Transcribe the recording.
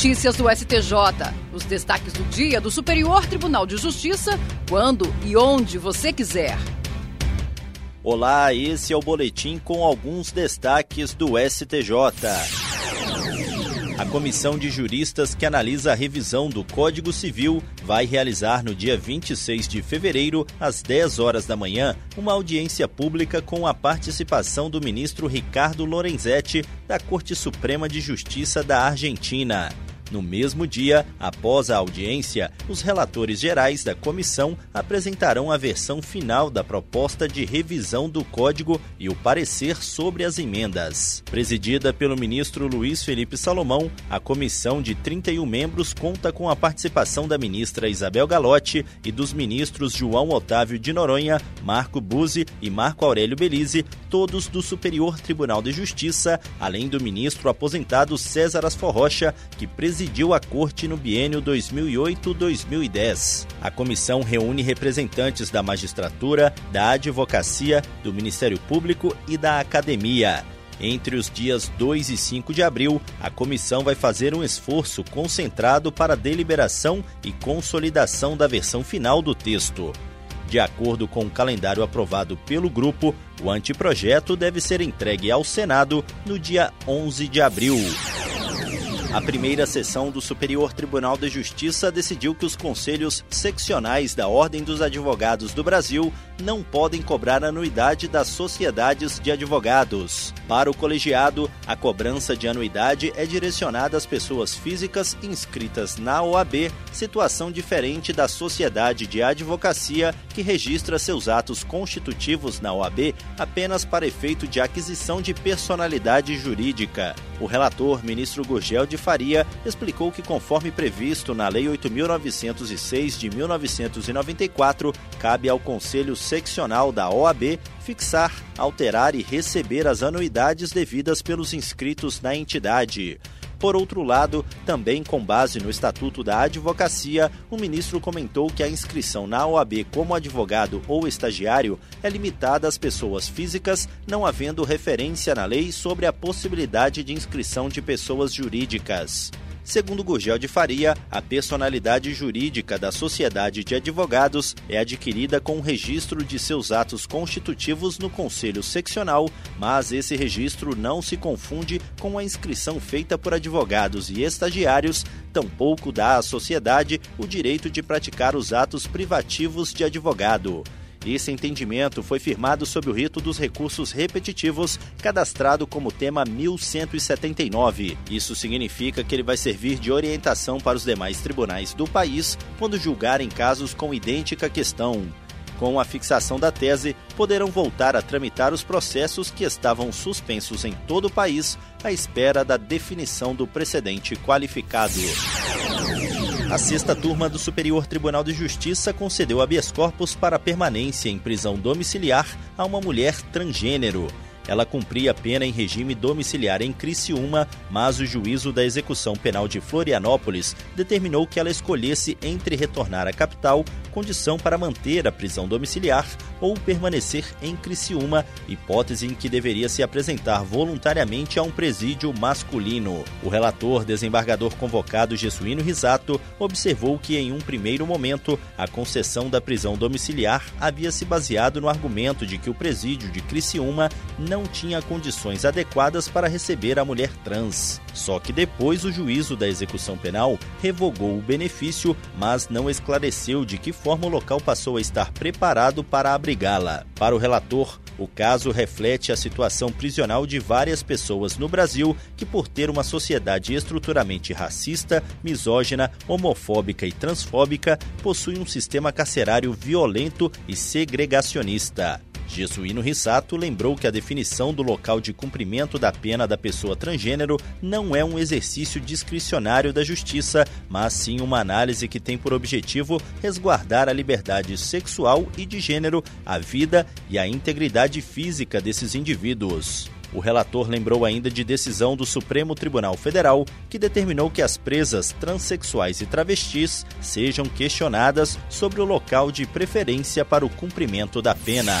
Notícias do STJ. Os destaques do dia do Superior Tribunal de Justiça, quando e onde você quiser. Olá, esse é o boletim com alguns destaques do STJ. A comissão de juristas que analisa a revisão do Código Civil vai realizar no dia 26 de fevereiro, às 10 horas da manhã, uma audiência pública com a participação do ministro Ricardo Lorenzetti, da Corte Suprema de Justiça da Argentina. No mesmo dia, após a audiência, os relatores gerais da comissão apresentarão a versão final da proposta de revisão do Código e o parecer sobre as emendas. Presidida pelo ministro Luiz Felipe Salomão, a comissão de 31 membros conta com a participação da ministra Isabel Galotti e dos ministros João Otávio de Noronha, Marco Buzzi e Marco Aurélio Belize, todos do Superior Tribunal de Justiça, além do ministro aposentado César Asfor Rocha, que presidiu presidiu a corte no biênio 2008-2010. A comissão reúne representantes da magistratura, da advocacia, do Ministério Público e da academia. Entre os dias 2 e 5 de abril, a comissão vai fazer um esforço concentrado para a deliberação e consolidação da versão final do texto. De acordo com o calendário aprovado pelo grupo, o anteprojeto deve ser entregue ao Senado no dia 11 de abril. A primeira sessão do Superior Tribunal de Justiça decidiu que os conselhos seccionais da Ordem dos Advogados do Brasil não podem cobrar anuidade das sociedades de advogados. Para o colegiado, a cobrança de anuidade é direcionada às pessoas físicas inscritas na OAB, situação diferente da sociedade de advocacia que registra seus atos constitutivos na OAB apenas para efeito de aquisição de personalidade jurídica. O relator, ministro Gurgel de Faria, explicou que, conforme previsto na Lei 8.906 de 1994, cabe ao Conselho Seccional da OAB fixar, alterar e receber as anuidades devidas pelos inscritos na entidade. Por outro lado, também com base no Estatuto da Advocacia, o ministro comentou que a inscrição na OAB como advogado ou estagiário é limitada às pessoas físicas, não havendo referência na lei sobre a possibilidade de inscrição de pessoas jurídicas. Segundo Gurgel de Faria, a personalidade jurídica da sociedade de advogados é adquirida com o registro de seus atos constitutivos no Conselho Seccional, mas esse registro não se confunde com a inscrição feita por advogados e estagiários, tampouco dá à sociedade o direito de praticar os atos privativos de advogado. Esse entendimento foi firmado sob o rito dos recursos repetitivos, cadastrado como tema 1179. Isso significa que ele vai servir de orientação para os demais tribunais do país quando julgarem casos com idêntica questão. Com a fixação da tese, poderão voltar a tramitar os processos que estavam suspensos em todo o país à espera da definição do precedente qualificado. A sexta turma do Superior Tribunal de Justiça concedeu habeas corpus para permanência em prisão domiciliar a uma mulher transgênero. Ela cumpria pena em regime domiciliar em Criciúma, mas o juízo da execução penal de Florianópolis determinou que ela escolhesse entre retornar à capital, condição para manter a prisão domiciliar, ou permanecer em Criciúma, hipótese em que deveria se apresentar voluntariamente a um presídio masculino. O relator, desembargador convocado Jesuíno Risato, observou que em um primeiro momento a concessão da prisão domiciliar havia se baseado no argumento de que o presídio de Criciúma não tinha condições adequadas para receber a mulher trans. Só que depois o juízo da execução penal revogou o benefício, mas não esclareceu de que forma o local passou a estar preparado para abrigá-la. Para o relator, o caso reflete a situação prisional de várias pessoas no Brasil que, por ter uma sociedade estruturalmente racista, misógina, homofóbica e transfóbica, possui um sistema carcerário violento e segregacionista. Jesuíno Rissato lembrou que a definição do local de cumprimento da pena da pessoa transgênero não é um exercício discricionário da justiça, mas sim uma análise que tem por objetivo resguardar a liberdade sexual e de gênero, a vida e a integridade física desses indivíduos. O relator lembrou ainda de decisão do Supremo Tribunal Federal que determinou que as presas transexuais e travestis sejam questionadas sobre o local de preferência para o cumprimento da pena.